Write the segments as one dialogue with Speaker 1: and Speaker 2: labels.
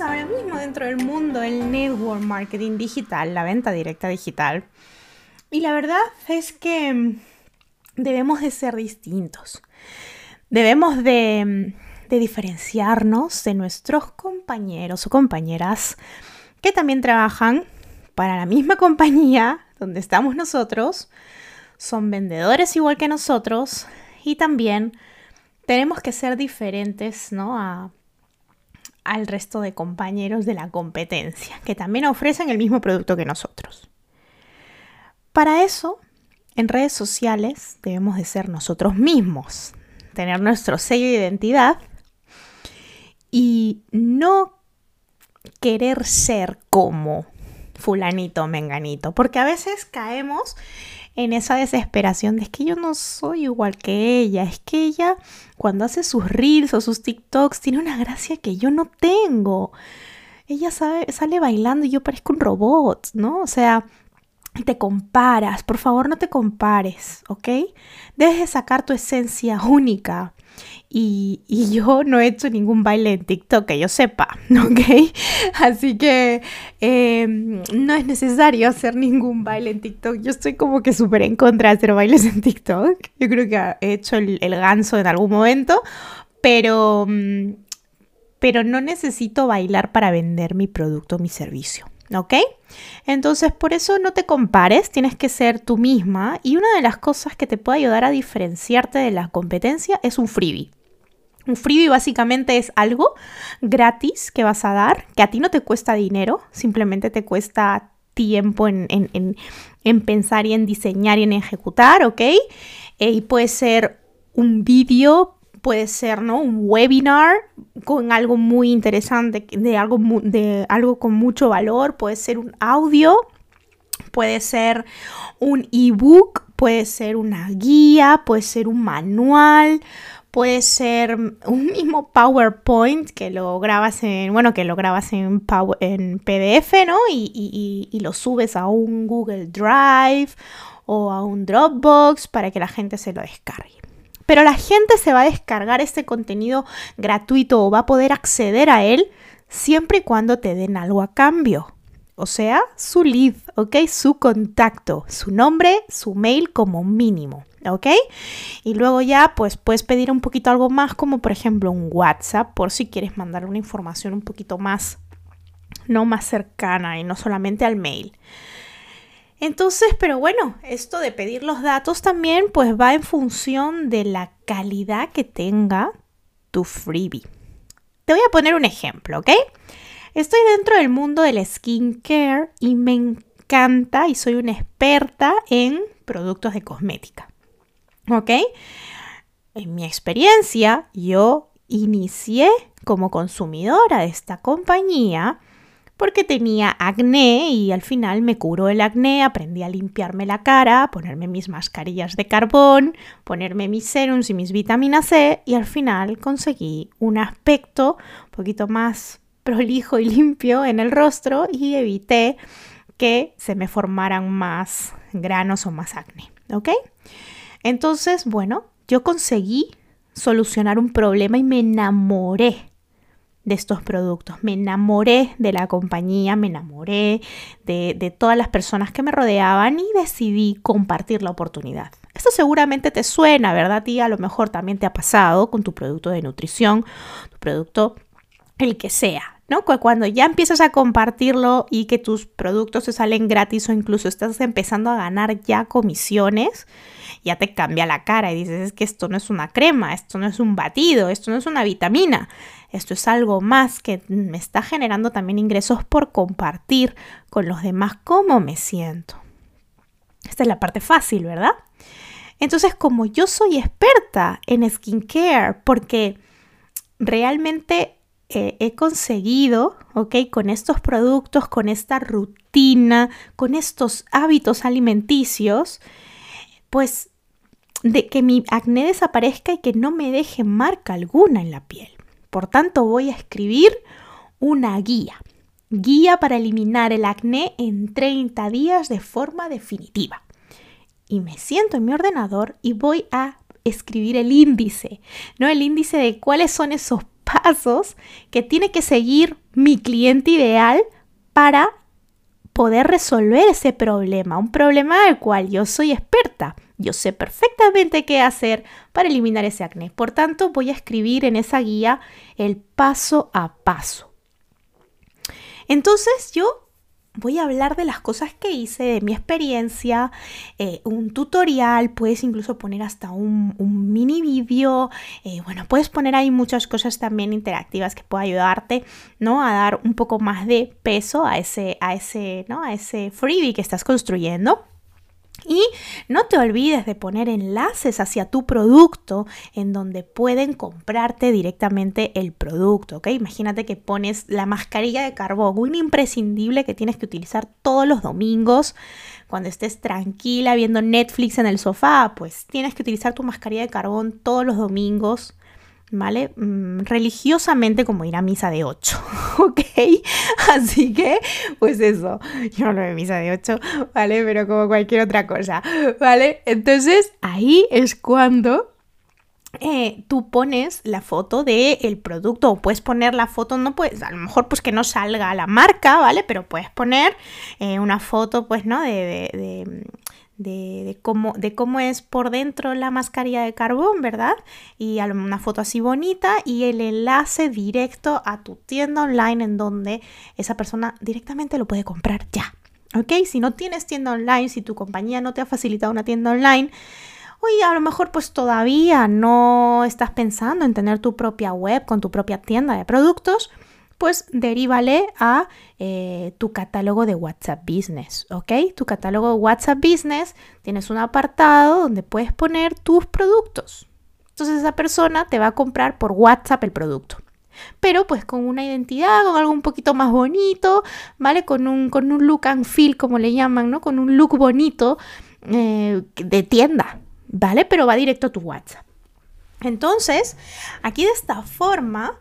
Speaker 1: Ahora mismo dentro del mundo del network marketing digital, la venta directa digital. Y la verdad es que debemos de ser distintos. Debemos de, diferenciarnos de nuestros compañeros o compañeras que también trabajan para la misma compañía donde estamos nosotros, son vendedores igual que nosotros y también tenemos que ser diferentes ¿no? Al resto de compañeros de la competencia que también ofrecen el mismo producto que nosotros. Para eso, en redes sociales debemos de ser nosotros mismos, tener nuestro sello de identidad y no querer ser como fulanito menganito, porque a veces caemos en esa desesperación de es que yo no soy igual que ella, es que ella cuando hace sus reels o sus TikToks tiene una gracia que yo no tengo. Ella sabe, sale bailando y yo parezco un robot, ¿no? O sea, te comparas, por favor no te compares, ¿ok? Debes de sacar tu esencia única. Y, yo no he hecho ningún baile en TikTok que yo sepa, ¿ok? Así que em, no es necesario hacer ningún baile en TikTok. Yo estoy como que súper en contra de hacer bailes en TikTok. Yo creo que he hecho el, el ganso en algún momento, pero, mm, pero no necesito bailar para vender mi producto mi servicio. ¿Ok? Entonces, por eso no te compares, tienes que ser tú misma y una de las cosas que te puede ayudar a diferenciarte de la competencia es un freebie. Un freebie básicamente es algo gratis que vas a dar, que a ti no te cuesta dinero, simplemente te cuesta tiempo en, pensar y en diseñar y en ejecutar, ¿ok? Eh, y puede ser un vídeo puede ser ¿no? un webinar con algo muy interesante, de algo, de algo con mucho valor, puede ser un audio, puede ser un ebook, puede ser una guía, puede ser un manual, puede ser un mismo PowerPoint que lo grabas en, bueno, que lo grabas en, en PDF, ¿no? Y, y, lo subes a un Google Drive o a un Dropbox para que la gente se lo descargue. Pero la gente se va a descargar este contenido gratuito o va a poder acceder a él siempre y cuando te den algo a cambio. O sea, su lead, ¿ok? Su contacto, su nombre, su mail como mínimo, ¿ok? Y luego ya pues puedes pedir un poquito algo más como por ejemplo un WhatsApp por si quieres mandar una información un poquito más, no más cercana y no solamente al mail. Entonces, pero bueno, esto de pedir los datos también pues va en función de la calidad que tenga tu freebie. Te voy a poner un ejemplo, ¿ok? Estoy dentro del mundo del skincare y me encanta y soy una experta en productos de cosmética. ¿Ok? En mi experiencia, yo inicié como consumidora de esta compañía porque tenía acné y al final me curó el acné, aprendí a limpiarme la cara, ponerme mis mascarillas de carbón, ponerme mis serums y mis vitaminas C y al final conseguí un aspecto un poquito más prolijo y limpio en el rostro y evité que se me formaran más granos o más acné, ¿ok? Entonces, bueno, yo conseguí solucionar un problema y me enamoré de estos productos. Me enamoré de la compañía, me enamoré de, todas las personas que me rodeaban y decidí compartir la oportunidad. Esto seguramente te suena, ¿verdad, tía? A lo mejor también te ha pasado con tu producto de nutrición, tu producto, el que sea, ¿no? Cuando ya empiezas a compartirlo y que tus productos te salen gratis o incluso estás empezando a ganar ya comisiones, ya te cambia la cara y dices, es que esto no es una crema, esto no es un batido, esto no es una vitamina, esto es algo más que me está generando también ingresos por compartir con los demás cómo me siento. Esta es la parte fácil, ¿verdad? Entonces, como yo soy experta en skincare, porque realmente eh, he conseguido, ¿ok? Con estos productos, con esta rutina, con estos hábitos alimenticios, pues de que mi acné desaparezca y que no me deje marca alguna en la piel. Por tanto, voy a escribir una guía. Guía para eliminar el acné en 30 días de forma definitiva. Y me siento en mi ordenador y voy a escribir el índice, ¿no? El índice de cuáles son esos pasos que tiene que seguir mi cliente ideal para poder resolver ese problema, un problema del cual yo soy experta. Yo sé perfectamente qué hacer para eliminar ese acné. Por tanto, voy a escribir en esa guía el paso a paso. Entonces yo voy a hablar de las cosas que hice, de mi experiencia, eh, un tutorial, puedes incluso poner hasta un, mini vídeo, eh, bueno, puedes poner ahí muchas cosas también interactivas que puedan ayudarte, ¿no? A dar un poco más de peso a ese, a ese, ¿no? A ese freebie que estás construyendo. Y no te olvides de poner enlaces hacia tu producto en donde pueden comprarte directamente el producto, ¿ok? Imagínate que pones la mascarilla de carbón, un imprescindible que tienes que utilizar todos los domingos cuando estés tranquila viendo Netflix en el sofá, pues tienes que utilizar tu mascarilla de carbón todos los domingos ¿vale? Mm, religiosamente como ir a misa de 8, ¿ok? Así que, pues eso, yo no lo de misa de 8, ¿vale? Pero como cualquier otra cosa, ¿vale? Entonces ahí es cuando eh, tú pones la foto del producto o puedes poner la foto, no puedes, a lo mejor pues que no salga la marca, ¿vale? Pero puedes poner eh, una foto pues, ¿no? de de, cómo, de cómo es por dentro la mascarilla de carbón, ¿verdad? Y una foto así bonita y el enlace directo a tu tienda online en donde esa persona directamente lo puede comprar ya. ¿Ok? Si no tienes tienda online, si tu compañía no te ha facilitado una tienda online, Oye, a lo mejor pues todavía no estás pensando en tener tu propia web con tu propia tienda de productos, pues derívale a eh, tu catálogo de WhatsApp Business, ¿ok? Tu catálogo de WhatsApp Business tienes un apartado donde puedes poner tus productos. Entonces esa persona te va a comprar por WhatsApp el producto. Pero pues con una identidad, con algo un poquito más bonito, ¿vale? Con un, con un look and feel, como le llaman, ¿no? Con un look bonito eh, de tienda, ¿vale? Pero va directo a tu WhatsApp. Entonces, aquí de esta forma,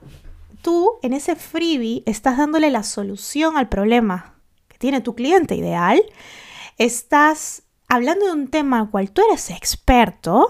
Speaker 1: tú en ese freebie estás dándole la solución al problema que tiene tu cliente ideal, estás hablando de un tema al cual tú eres experto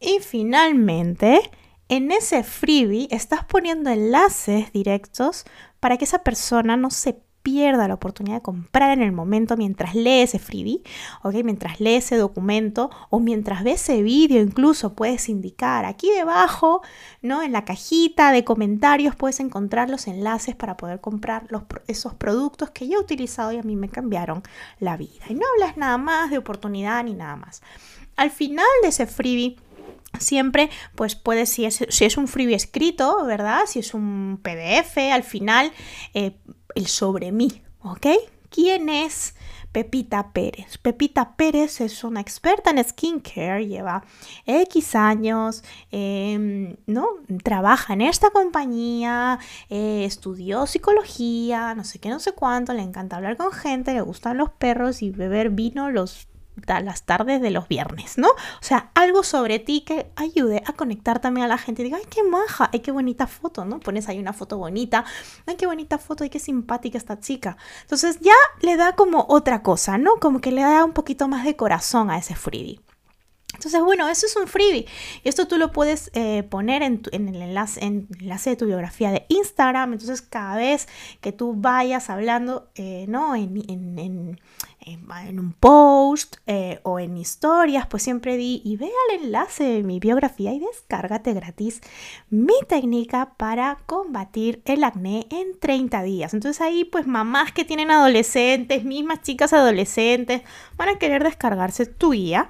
Speaker 1: y finalmente en ese freebie estás poniendo enlaces directos para que esa persona no se pierda la oportunidad de comprar en el momento mientras lee ese freebie, ¿ok? Mientras lee ese documento o mientras ve ese vídeo incluso puedes indicar aquí debajo, ¿no? En la cajita de comentarios puedes encontrar los enlaces para poder comprar esos productos que yo he utilizado y a mí me cambiaron la vida. Y no hablas nada más de oportunidad ni nada más. Al final de ese freebie Siempre, pues puedes, si es, si es un freebie escrito, ¿verdad? Si es un PDF, al final, eh, el sobre mí, ¿ok? ¿Quién es Pepita Pérez? Pepita Pérez es una experta en skincare, lleva X años, em, ¿no? Trabaja en esta compañía, eh, estudió psicología, no sé qué, no sé cuánto, le encanta hablar con gente, le gustan los perros y beber vino los las tardes de los viernes, ¿no? O sea, algo sobre ti que ayude a conectar también a la gente diga, ay, qué maja, ay, qué bonita foto, ¿no? Pones ahí una foto bonita, ay, qué bonita foto, ay, qué simpática esta chica. Entonces ya le da como otra cosa, ¿no? Como que le da un poquito más de corazón a ese freebie. Entonces, bueno, eso es un freebie. Y esto tú lo puedes eh, poner en, el enlace, en enlace de tu biografía de Instagram. Entonces, cada vez que tú vayas hablando, eh, ¿no? Un post eh, o en historias, pues siempre di y ve al enlace de mi biografía y descárgate gratis mi técnica para combatir el acné en 30 días. Entonces ahí pues mamás que tienen adolescentes, mismas chicas adolescentes, van a querer descargarse tu guía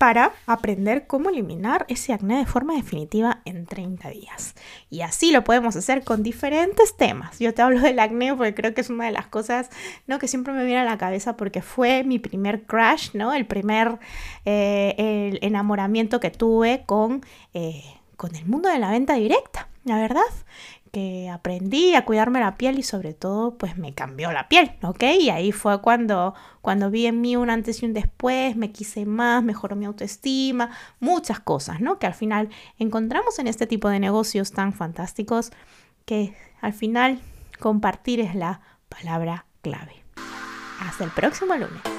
Speaker 1: para aprender cómo eliminar ese acné de forma definitiva en 30 días. Y así lo podemos hacer con diferentes temas. Yo te hablo del acné porque creo que es una de las cosas ¿no? que siempre me viene a la cabeza porque fue mi primer crash, ¿no? el primer eh, el enamoramiento que tuve con, eh, con el mundo de la venta directa, la verdad que aprendí a cuidarme la piel y sobre todo pues me cambió la piel, ¿ok? Y ahí fue cuando, cuando vi en mí un antes y un después, me quise más, mejoró mi autoestima, muchas cosas, ¿no? Que al final encontramos en este tipo de negocios tan fantásticos que al final compartir es la palabra clave. Hasta el próximo lunes.